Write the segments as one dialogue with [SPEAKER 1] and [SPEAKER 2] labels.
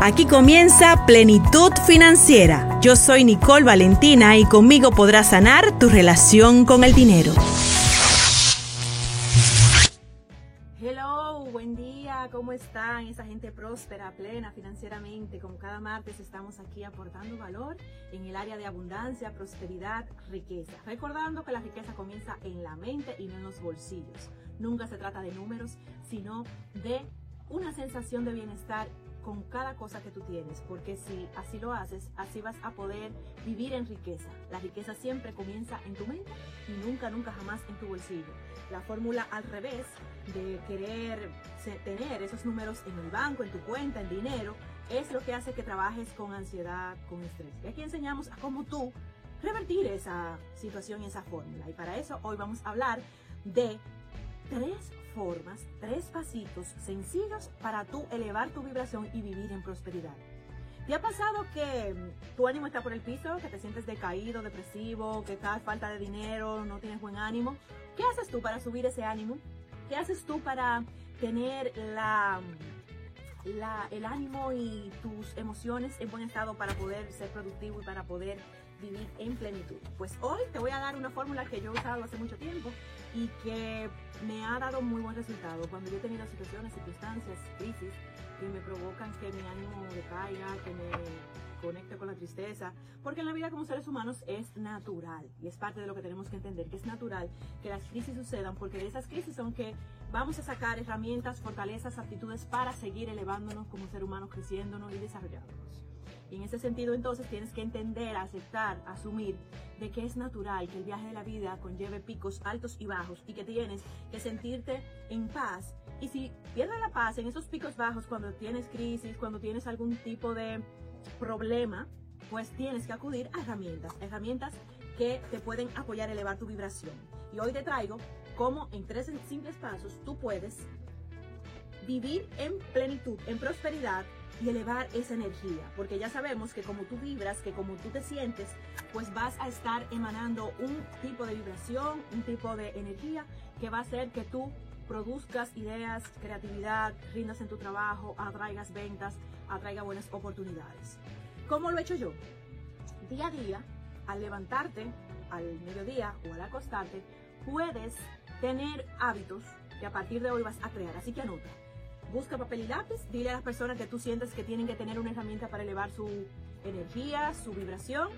[SPEAKER 1] Aquí comienza Plenitud Financiera. Yo soy Nicole Valentina y conmigo podrás sanar tu relación con el dinero. Hello, buen día, ¿cómo están? Esa gente próspera, plena financieramente. Como cada martes estamos aquí aportando valor en el área de abundancia, prosperidad, riqueza. Recordando que la riqueza comienza en la mente y no en los bolsillos. Nunca se trata de números, sino de una sensación de bienestar con cada cosa que tú tienes, porque si así lo haces, así vas a poder vivir en riqueza. La riqueza siempre comienza en tu mente y nunca, nunca jamás en tu bolsillo. La fórmula al revés de querer tener esos números en el banco, en tu cuenta, en dinero, es lo que hace que trabajes con ansiedad, con estrés. Y aquí enseñamos a cómo tú revertir esa situación y esa fórmula. Y para eso hoy vamos a hablar de tres formas, tres pasitos sencillos para tú elevar tu vibración y vivir en prosperidad. ¿Te ha pasado que tu ánimo está por el piso, que te sientes decaído, depresivo, que estás falta de dinero, no tienes buen ánimo? ¿Qué haces tú para subir ese ánimo? ¿Qué haces tú para tener la, la, el ánimo y tus emociones en buen estado para poder ser productivo y para poder vivir en plenitud. Pues hoy te voy a dar una fórmula que yo he usado hace mucho tiempo y que me ha dado muy buen resultado. Cuando yo he tenido situaciones, circunstancias, crisis que me provocan que mi ánimo decaiga, que me conecte con la tristeza, porque en la vida como seres humanos es natural y es parte de lo que tenemos que entender, que es natural que las crisis sucedan, porque de esas crisis son que vamos a sacar herramientas, fortalezas, actitudes para seguir elevándonos como ser humanos, creciéndonos y desarrollándonos. Y en ese sentido entonces tienes que entender, aceptar, asumir de que es natural que el viaje de la vida conlleve picos altos y bajos y que tienes que sentirte en paz. Y si pierdes la paz en esos picos bajos cuando tienes crisis, cuando tienes algún tipo de problema, pues tienes que acudir a herramientas, herramientas que te pueden apoyar a elevar tu vibración. Y hoy te traigo cómo en tres simples pasos tú puedes vivir en plenitud, en prosperidad y elevar esa energía, porque ya sabemos que como tú vibras, que como tú te sientes, pues vas a estar emanando un tipo de vibración, un tipo de energía que va a hacer que tú produzcas ideas, creatividad, rindas en tu trabajo, atraigas ventas, atraiga buenas oportunidades. ¿Cómo lo he hecho yo? Día a día, al levantarte, al mediodía o al acostarte, puedes tener hábitos que a partir de hoy vas a crear. Así que anota busca papel y lápiz, dile a las personas que tú sientes que tienen que tener una herramienta para elevar su energía, su vibración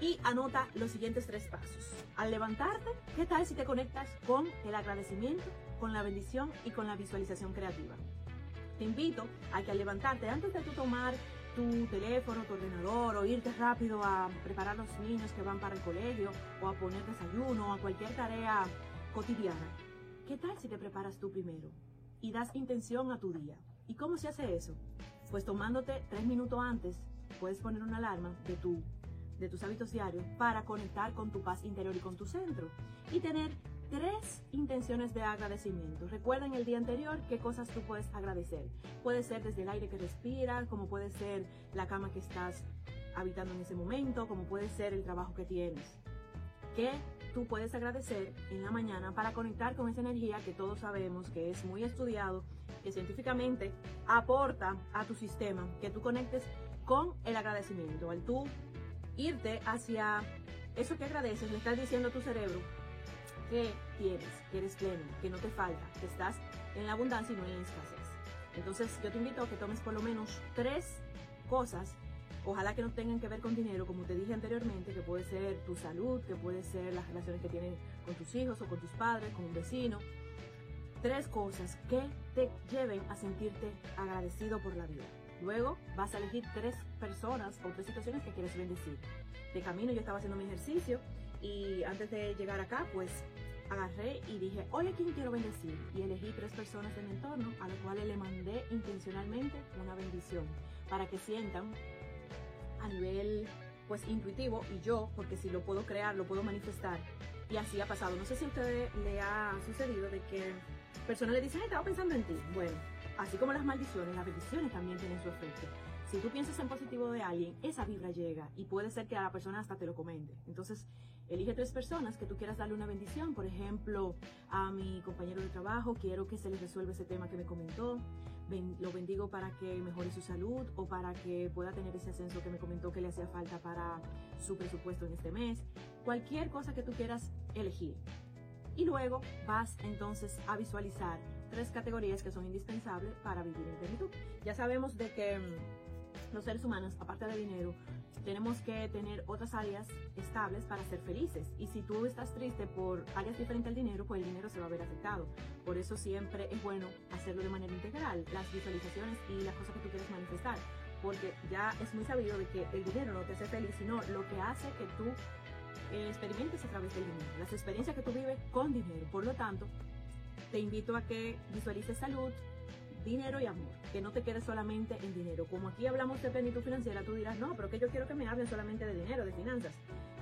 [SPEAKER 1] y anota los siguientes tres pasos. Al levantarte, ¿qué tal si te conectas con el agradecimiento, con la bendición y con la visualización creativa? Te invito a que al levantarte, antes de tú tomar tu teléfono, tu ordenador o irte rápido a preparar a los niños que van para el colegio o a poner desayuno o a cualquier tarea cotidiana, ¿qué tal si te preparas tú primero? y das intención a tu día. ¿Y cómo se hace eso? Pues tomándote tres minutos antes, puedes poner una alarma de, tu, de tus hábitos diarios para conectar con tu paz interior y con tu centro. Y tener tres intenciones de agradecimiento. Recuerda en el día anterior qué cosas tú puedes agradecer. Puede ser desde el aire que respiras, como puede ser la cama que estás habitando en ese momento, como puede ser el trabajo que tienes. ¿Qué tú puedes agradecer en la mañana para conectar con esa energía que todos sabemos que es muy estudiado, que científicamente aporta a tu sistema, que tú conectes con el agradecimiento. Al tú irte hacia eso que agradeces, le estás diciendo a tu cerebro que tienes, que eres pleno, que no te falta, que estás en la abundancia y no en la escasez. Entonces yo te invito a que tomes por lo menos tres cosas Ojalá que no tengan que ver con dinero, como te dije anteriormente, que puede ser tu salud, que puede ser las relaciones que tienes con tus hijos o con tus padres, con un vecino. Tres cosas que te lleven a sentirte agradecido por la vida. Luego vas a elegir tres personas o tres situaciones que quieres bendecir. De camino yo estaba haciendo mi ejercicio y antes de llegar acá, pues agarré y dije, hoy a quién quiero bendecir. Y elegí tres personas de mi entorno a las cuales le mandé intencionalmente una bendición para que sientan a nivel pues intuitivo y yo, porque si lo puedo crear, lo puedo manifestar. Y así ha pasado. No sé si a usted le ha sucedido de que personas le dicen, estaba pensando en ti. Bueno, así como las maldiciones, las bendiciones también tienen su efecto. Si tú piensas en positivo de alguien, esa vibra llega y puede ser que a la persona hasta te lo comente. Entonces, elige tres personas que tú quieras darle una bendición. Por ejemplo, a mi compañero de trabajo, quiero que se le resuelva ese tema que me comentó lo bendigo para que mejore su salud o para que pueda tener ese ascenso que me comentó que le hacía falta para su presupuesto en este mes. Cualquier cosa que tú quieras elegir. Y luego vas entonces a visualizar tres categorías que son indispensables para vivir en plenitud. Ya sabemos de que mm, los seres humanos, aparte de dinero, tenemos que tener otras áreas estables para ser felices. Y si tú estás triste por áreas diferentes al dinero, pues el dinero se va a ver afectado. Por eso siempre es bueno hacerlo de manera integral, las visualizaciones y las cosas que tú quieres manifestar. Porque ya es muy sabido de que el dinero no te hace feliz, sino lo que hace que tú eh, experimentes a través del dinero, las experiencias que tú vives con dinero. Por lo tanto, te invito a que visualices salud, dinero y amor, que no te quedes solamente en dinero. Como aquí hablamos de plenitud financiera, tú dirás, no, pero que yo quiero que me hablen solamente de dinero, de finanzas.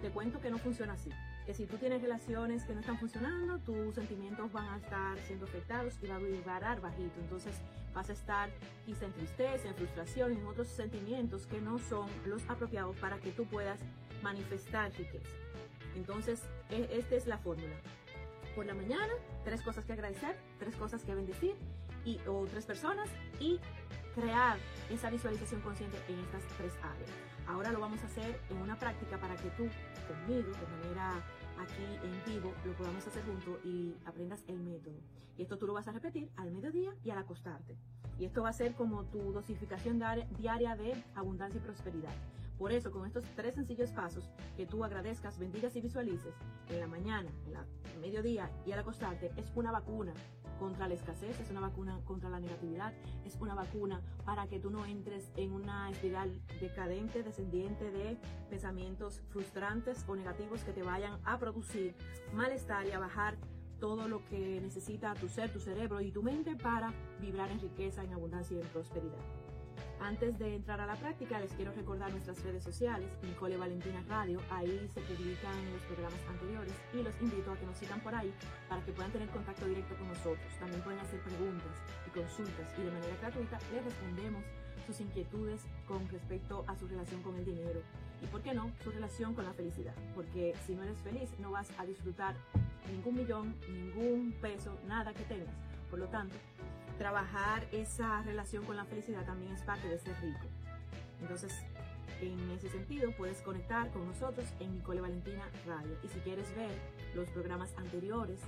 [SPEAKER 1] Te cuento que no funciona así. Que si tú tienes relaciones que no están funcionando, tus sentimientos van a estar siendo afectados y va a vibrar bajito. Entonces vas a estar quizá en tristeza, en frustración, en otros sentimientos que no son los apropiados para que tú puedas manifestar riqueza. Entonces, e, esta es la fórmula. Por la mañana, tres cosas que agradecer, tres cosas que bendecir y, o tres personas y crear esa visualización consciente en estas tres áreas. Ahora lo vamos a hacer en una práctica para que tú conmigo, de manera aquí en vivo, lo podamos hacer juntos y aprendas el método. Y esto tú lo vas a repetir al mediodía y al acostarte. Y esto va a ser como tu dosificación diaria de abundancia y prosperidad. Por eso, con estos tres sencillos pasos, que tú agradezcas, bendigas y visualices en la mañana, en la mediodía y al acostarte, es una vacuna contra la escasez, es una vacuna contra la negatividad, es una vacuna para que tú no entres en una espiral decadente, descendiente de pensamientos frustrantes o negativos que te vayan a producir malestar y a bajar todo lo que necesita tu ser, tu cerebro y tu mente para vibrar en riqueza, en abundancia y en prosperidad. Antes de entrar a la práctica, les quiero recordar nuestras redes sociales, Nicole Valentina Radio, ahí se publican los programas anteriores y los invito a que nos sigan por ahí para que puedan tener contacto directo con nosotros. También pueden hacer preguntas y consultas y de manera gratuita les respondemos sus inquietudes con respecto a su relación con el dinero y, ¿por qué no?, su relación con la felicidad. Porque si no eres feliz, no vas a disfrutar ningún millón, ningún peso, nada que tengas. Por lo tanto, trabajar esa relación con la felicidad también es parte de ser rico. Entonces, en ese sentido, puedes conectar con nosotros en Nicole Valentina Radio. Y si quieres ver los programas anteriores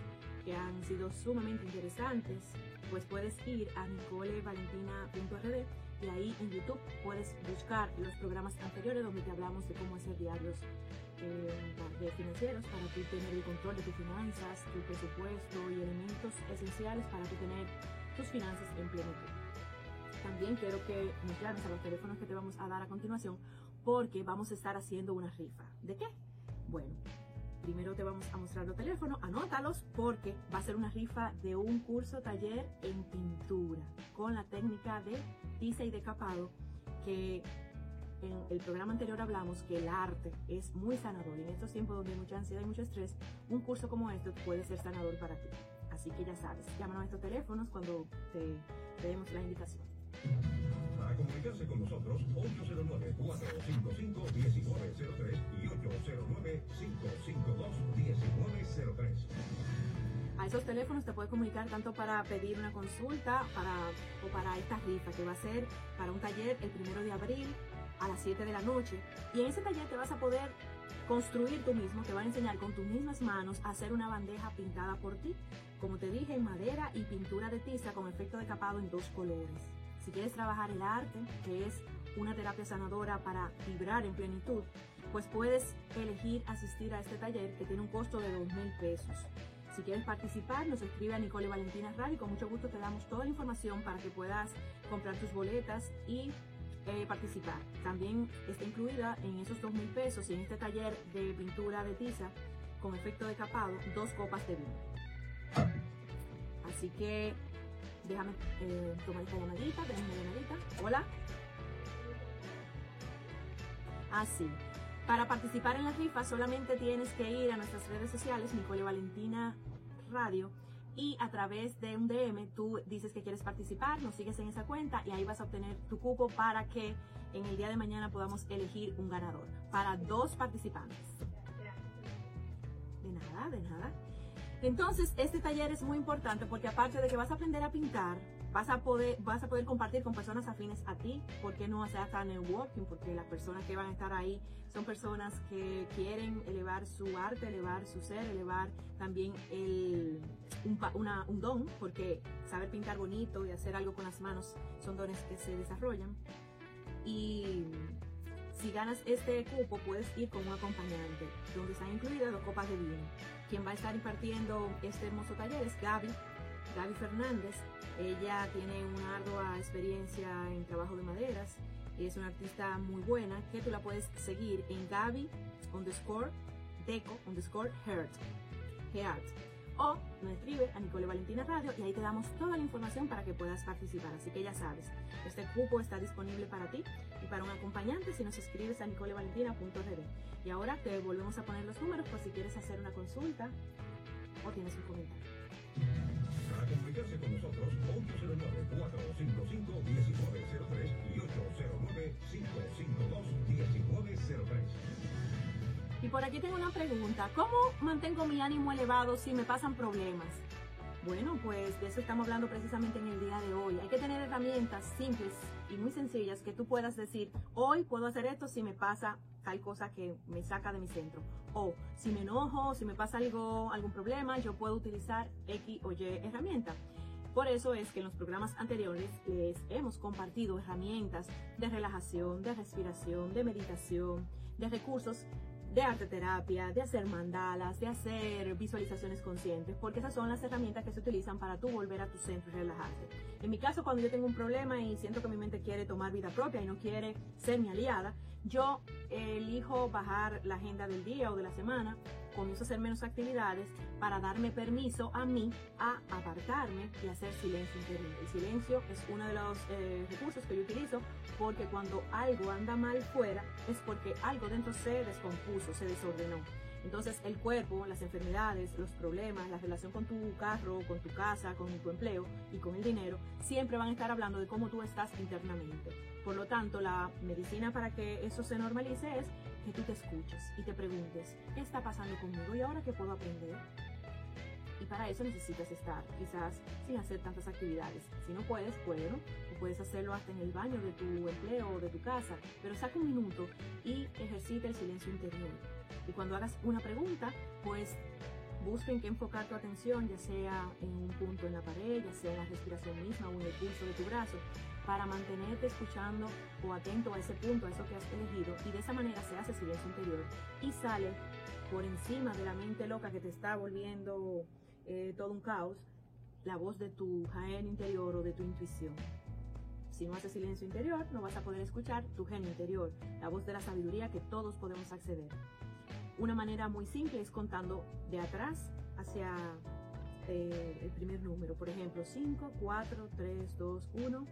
[SPEAKER 1] que han sido sumamente interesantes, pues puedes ir a nicolevalentina.rd y ahí en YouTube puedes buscar los programas anteriores donde te hablamos de cómo hacer diarios eh, financieros para tú tener el control de tus finanzas, tu presupuesto y elementos esenciales para tú tener finanzas en plenitud. También quiero que nos llames a los teléfonos que te vamos a dar a continuación porque vamos a estar haciendo una rifa. ¿De qué? Bueno, primero te vamos a mostrar los teléfonos, anótalos porque va a ser una rifa de un curso taller en pintura con la técnica de tiza y decapado que en el programa anterior hablamos que el arte es muy sanador y en estos tiempos donde hay mucha ansiedad y mucho estrés, un curso como este puede ser sanador para ti. Así que ya sabes, llámanos a estos teléfonos cuando te, demos la invitación.
[SPEAKER 2] Para comunicarse con nosotros, 809-455-1903 y 809-552-1903.
[SPEAKER 1] A esos teléfonos te puedes comunicar tanto para pedir una consulta para, o para esta rifa que va a ser para un taller el primero de abril a las 7 de la noche. Y en ese taller te vas a poder construir tú mismo, te va a enseñar con tus mismas manos a hacer una bandeja pintada por ti como te dije, en madera y pintura de tiza con efecto de capado en dos colores. Si quieres trabajar el arte, que es una terapia sanadora para vibrar en plenitud, pues puedes elegir asistir a este taller que tiene un costo de dos mil pesos. Si quieres participar, nos escribe a Nicole Valentina Radio y con mucho gusto te damos toda la información para que puedas comprar tus boletas y eh, participar. También está incluida en esos dos mil pesos y en este taller de pintura de tiza con efecto de capado dos copas de vino. Así que déjame eh, tomar esta llamadita, tenemos una llamadita. Hola. Así. Ah, Para participar en la rifa solamente tienes que ir a nuestras redes sociales, Nicole Valentina Radio, y a través de un DM tú dices que quieres participar, nos sigues en esa cuenta y ahí vas a obtener tu cupo para que en el día de mañana podamos elegir un ganador para dos participantes. De nada, de nada. Entonces, este taller es muy importante porque aparte de que vas a aprender a pintar, Vas a poder, vas a poder compartir con personas afines a ti. ¿Por qué no hacer hasta networking? Porque las personas que van a estar ahí son personas que quieren elevar su arte, elevar su ser, elevar también el, un, una, un don, porque saber pintar bonito y hacer algo con las manos son dones que se desarrollan. Y si ganas este cupo, puedes ir con un acompañante, donde están incluidas dos copas de vino. Quien va a estar impartiendo este hermoso taller es Gaby, Gaby Fernández. Ella tiene una ardua experiencia en trabajo de maderas. Es una artista muy buena que tú la puedes seguir en Gaby underscore deco underscore heart. heart. O me escribe a Nicole Valentina Radio y ahí te damos toda la información para que puedas participar. Así que ya sabes, este cupo está disponible para ti y para un acompañante si nos escribes a nicolevalentina.rd. Y ahora te volvemos a poner los números por si quieres hacer una consulta o tienes un comentario.
[SPEAKER 2] Para comunicarse con nosotros, 809-455-1903 y 809-552-1903.
[SPEAKER 1] Y por aquí tengo una pregunta. ¿Cómo mantengo mi ánimo elevado si me pasan problemas? Bueno, pues de eso estamos hablando precisamente en el día de hoy. Hay que tener herramientas simples y muy sencillas que tú puedas decir, hoy puedo hacer esto si me pasa tal cosa que me saca de mi centro. O si me enojo, si me pasa algo, algún problema, yo puedo utilizar X o Y herramienta. Por eso es que en los programas anteriores les hemos compartido herramientas de relajación, de respiración, de meditación, de recursos de arte terapia, de hacer mandalas, de hacer visualizaciones conscientes, porque esas son las herramientas que se utilizan para tú volver a tu centro y relajarte. En mi caso, cuando yo tengo un problema y siento que mi mente quiere tomar vida propia y no quiere ser mi aliada, yo elijo bajar la agenda del día o de la semana, comienzo a hacer menos actividades para darme permiso a mí a apartarme y hacer silencio interior. El silencio es uno de los eh, recursos que yo utilizo porque cuando algo anda mal fuera es porque algo dentro se descompuso, se desordenó. Entonces el cuerpo, las enfermedades, los problemas, la relación con tu carro, con tu casa, con tu empleo y con el dinero, siempre van a estar hablando de cómo tú estás internamente. Por lo tanto, la medicina para que eso se normalice es que tú te escuches y te preguntes, ¿qué está pasando conmigo y ahora qué puedo aprender? Y para eso necesitas estar, quizás sin hacer tantas actividades. Si no puedes, bueno, o puedes hacerlo hasta en el baño de tu empleo o de tu casa, pero saca un minuto y ejercita el silencio interior. Y cuando hagas una pregunta, pues busca en qué enfocar tu atención, ya sea en un punto en la pared, ya sea en la respiración misma o en el pulso de tu brazo, para mantenerte escuchando o atento a ese punto, a eso que has elegido, y de esa manera se hace silencio interior y sale por encima de la mente loca que te está volviendo eh, todo un caos, la voz de tu genio interior o de tu intuición. Si no haces silencio interior, no vas a poder escuchar tu genio interior, la voz de la sabiduría que todos podemos acceder. Una manera muy simple es contando de atrás hacia eh, el primer número. Por ejemplo, 5, 4, 3, 2, 1.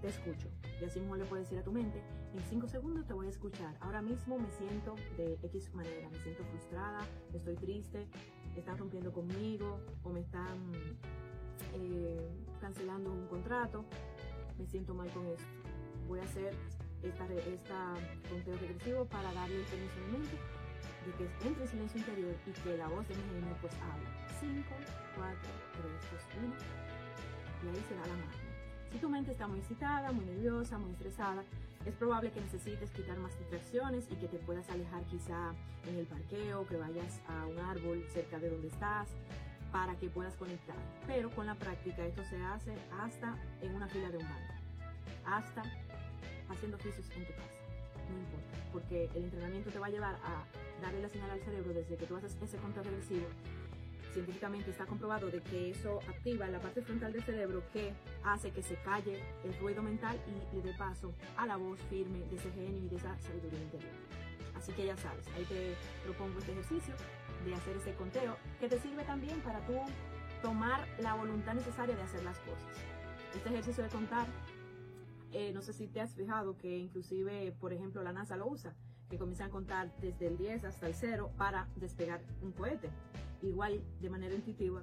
[SPEAKER 1] Te escucho. Y así mismo le puedes decir a tu mente, en 5 segundos te voy a escuchar. Ahora mismo me siento de X manera. Me siento frustrada, estoy triste, están rompiendo conmigo o me están eh, cancelando un contrato. Me siento mal con esto. Voy a hacer esta, esta conteo regresivo para darle permiso a mi de que entre en silencio interior y que la voz de mi genio pues habla. 5, 4, 3, 2, 1. Y ahí se da la mano. Si tu mente está muy excitada, muy nerviosa, muy estresada, es probable que necesites quitar más distracciones y que te puedas alejar quizá en el parqueo, que vayas a un árbol cerca de donde estás para que puedas conectar. Pero con la práctica esto se hace hasta en una fila de un banco, hasta haciendo oficios en tu casa. No importa, porque el entrenamiento te va a llevar a darle la señal al cerebro desde que tú haces ese conteo regresivo. Científicamente está comprobado de que eso activa la parte frontal del cerebro que hace que se calle el ruido mental y le dé paso a la voz firme de ese genio y de esa sabiduría interior. Así que ya sabes, ahí te propongo este ejercicio de hacer ese conteo que te sirve también para tú tomar la voluntad necesaria de hacer las cosas. Este ejercicio de contar, eh, no sé si te has fijado que inclusive, por ejemplo, la NASA lo usa que comienzan a contar desde el 10 hasta el 0 para despegar un cohete. Igual, de manera intuitiva,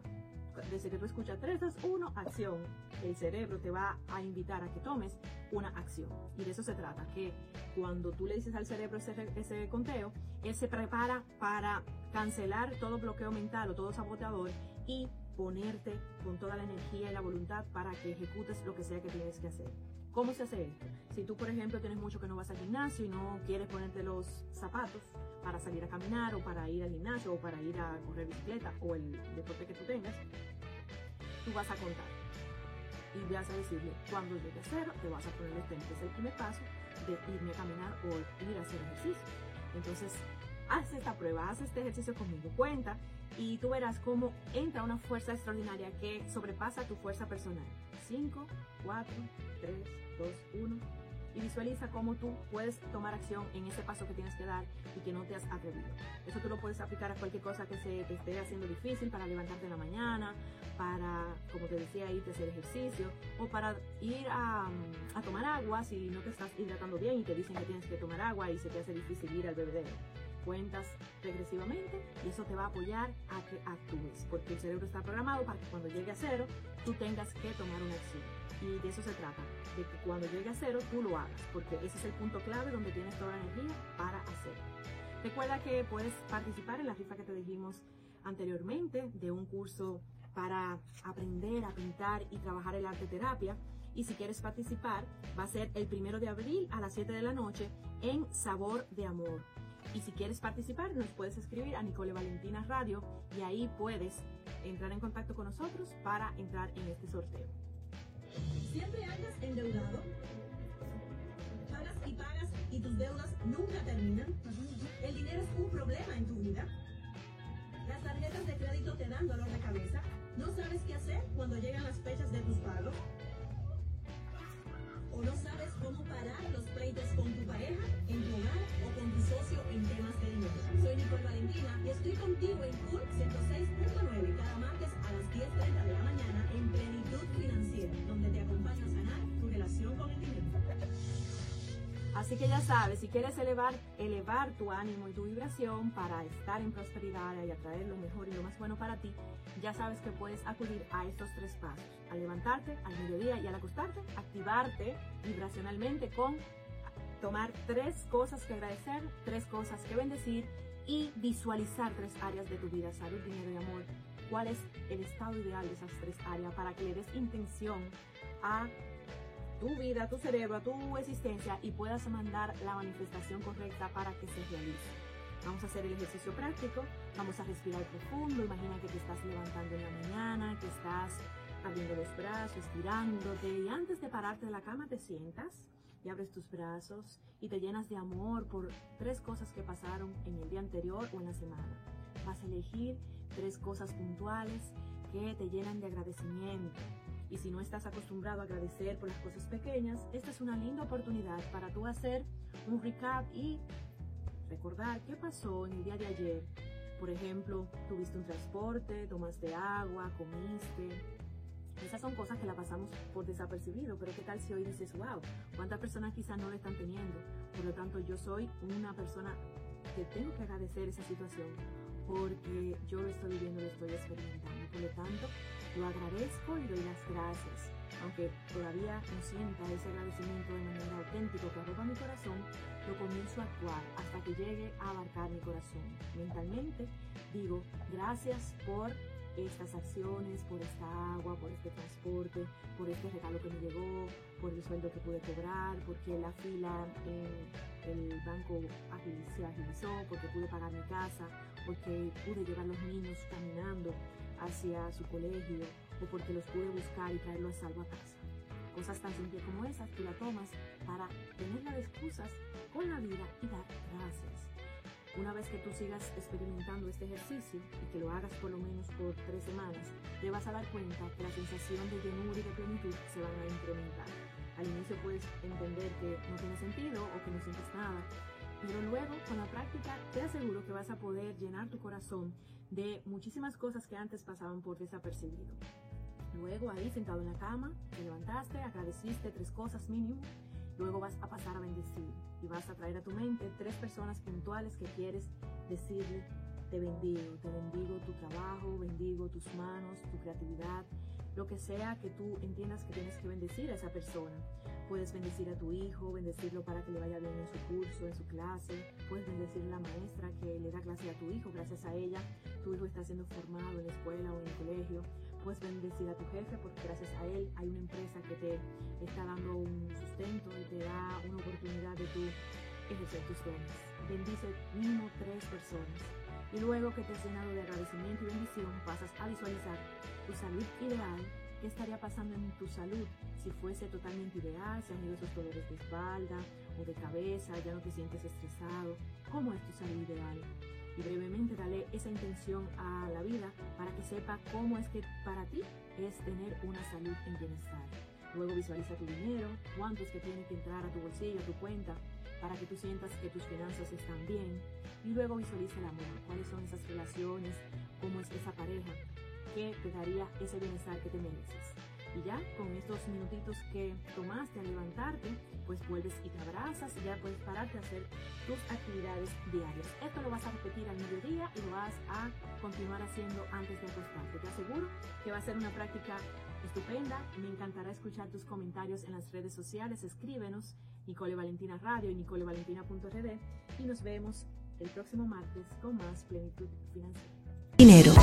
[SPEAKER 1] desde que tú escuchas 3, 2, 1, acción, el cerebro te va a invitar a que tomes una acción. Y de eso se trata, que cuando tú le dices al cerebro ese, ese conteo, él se prepara para cancelar todo bloqueo mental o todo saboteador y ponerte con toda la energía y la voluntad para que ejecutes lo que sea que tienes que hacer. ¿Cómo se hace esto? Si tú, por ejemplo, tienes mucho que no vas al gimnasio y no quieres ponerte los zapatos para salir a caminar o para ir al gimnasio o para ir a correr bicicleta o el deporte que tú tengas, tú vas a contar y vas a decirle cuando llegue a cero, te vas a poner el que es el primer paso de irme a caminar o ir a hacer ejercicio. Entonces, haz esta prueba, haz este ejercicio conmigo, cuenta y tú verás cómo entra una fuerza extraordinaria que sobrepasa tu fuerza personal. 5, 4, 3, 2, 1. Y visualiza cómo tú puedes tomar acción en ese paso que tienes que dar y que no te has atrevido. Eso tú lo puedes aplicar a cualquier cosa que se te esté haciendo difícil para levantarte en la mañana, para, como te decía, irte a hacer ejercicio o para ir a, a tomar agua si no te estás hidratando bien y te dicen que tienes que tomar agua y se te hace difícil ir al bebedero cuentas regresivamente y eso te va a apoyar a que actúes, porque el cerebro está programado para que cuando llegue a cero tú tengas que tomar una acción. Y de eso se trata, de que cuando llegue a cero tú lo hagas, porque ese es el punto clave donde tienes toda la energía para hacerlo. Recuerda que puedes participar en la rifa que te dijimos anteriormente de un curso para aprender a pintar y trabajar el arte terapia. Y si quieres participar, va a ser el primero de abril a las 7 de la noche en Sabor de Amor. Y si quieres participar, nos puedes escribir a Nicole Valentina Radio y ahí puedes entrar en contacto con nosotros para entrar en este sorteo.
[SPEAKER 3] ¿Siempre andas endeudado? Pagas y pagas y tus deudas nunca terminan. ¿El dinero es un problema en tu vida? ¿Las tarjetas de crédito te dan dolor de cabeza? ¿No sabes qué hacer cuando llegan las fechas de tus pagos?
[SPEAKER 1] Así que ya sabes, si quieres elevar, elevar tu ánimo y tu vibración para estar en prosperidad y atraer lo mejor y lo más bueno para ti, ya sabes que puedes acudir a estos tres pasos. Al levantarte, al mediodía y al acostarte, activarte vibracionalmente con tomar tres cosas que agradecer, tres cosas que bendecir y visualizar tres áreas de tu vida, salud, dinero y amor. ¿Cuál es el estado ideal de esas tres áreas para que le des intención a tu vida, a tu cerebro, a tu existencia y puedas mandar la manifestación correcta para que se realice. Vamos a hacer el ejercicio práctico, vamos a respirar profundo, imagina que te estás levantando en la mañana, que estás abriendo los brazos, estirándote y antes de pararte de la cama te sientas y abres tus brazos y te llenas de amor por tres cosas que pasaron en el día anterior o en la semana. Vas a elegir tres cosas puntuales que te llenan de agradecimiento, y si no estás acostumbrado a agradecer por las cosas pequeñas, esta es una linda oportunidad para tú hacer un recap y recordar qué pasó en el día de ayer. Por ejemplo, tuviste un transporte, tomaste agua, comiste. Esas son cosas que la pasamos por desapercibido, pero ¿qué tal si hoy dices, wow, cuántas personas quizás no lo están teniendo? Por lo tanto, yo soy una persona que tengo que agradecer esa situación porque yo lo estoy viviendo, lo estoy experimentando. Por lo tanto, lo agradezco y doy las gracias. Aunque todavía no sienta ese agradecimiento de manera auténtica que arropa mi corazón, lo comienzo a actuar hasta que llegue a abarcar mi corazón. Mentalmente digo gracias por estas acciones, por esta agua, por este transporte, por este regalo que me llegó, por el sueldo que pude cobrar, porque la fila en el banco se agilizó, porque pude pagar mi casa, porque pude llevar los niños caminando hacia su colegio o porque los pude buscar y traerlos a salvo a casa. Cosas tan simples como esas tú la tomas para tenerla de excusas con la vida y dar gracias. Una vez que tú sigas experimentando este ejercicio y que lo hagas por lo menos por tres semanas, te vas a dar cuenta que la sensación de llenura y de plenitud se van a incrementar. Al inicio puedes entender que no tiene sentido o que no sientes nada, pero luego con la práctica te aseguro que vas a poder llenar tu corazón de muchísimas cosas que antes pasaban por desapercibido. Luego ahí sentado en la cama, te levantaste, agradeciste tres cosas mínimo, luego vas a pasar a bendecir y vas a traer a tu mente tres personas puntuales que quieres decirle, te bendigo, te bendigo tu trabajo, bendigo tus manos, tu creatividad, lo que sea que tú entiendas que tienes que bendecir a esa persona. Puedes bendecir a tu hijo, bendecirlo para que le vaya bien en su curso, en su clase. Puedes bendecir a la maestra que le da clase a tu hijo. Gracias a ella, tu hijo está siendo formado en la escuela o en el colegio. Puedes bendecir a tu jefe porque gracias a él hay una empresa que te está dando un sustento y te da una oportunidad de tu ejercer tus dones. Bendice mínimo tres personas. Y luego que te has llenado de agradecimiento y bendición, pasas a visualizar tu salud ideal ¿Qué estaría pasando en tu salud si fuese totalmente ideal? Si han ido esos dolores de espalda o de cabeza, ya no te sientes estresado. ¿Cómo es tu salud ideal? Y brevemente dale esa intención a la vida para que sepa cómo es que para ti es tener una salud en bienestar. Luego visualiza tu dinero, cuánto es que tiene que entrar a tu bolsillo, a tu cuenta, para que tú sientas que tus finanzas están bien. Y luego visualiza el amor, cuáles son esas relaciones, cómo es esa pareja, que te daría ese bienestar que te mereces. Y ya con estos minutitos que tomaste al levantarte, pues vuelves y te abrazas y ya puedes pararte a hacer tus actividades diarias. Esto lo vas a repetir al mediodía y lo vas a continuar haciendo antes de acostarte. Te aseguro que va a ser una práctica estupenda. Me encantará escuchar tus comentarios en las redes sociales. Escríbenos Nicole Valentina Radio y nicolevalentina.rd y nos vemos el próximo martes con más plenitud financiera.
[SPEAKER 4] Dinero.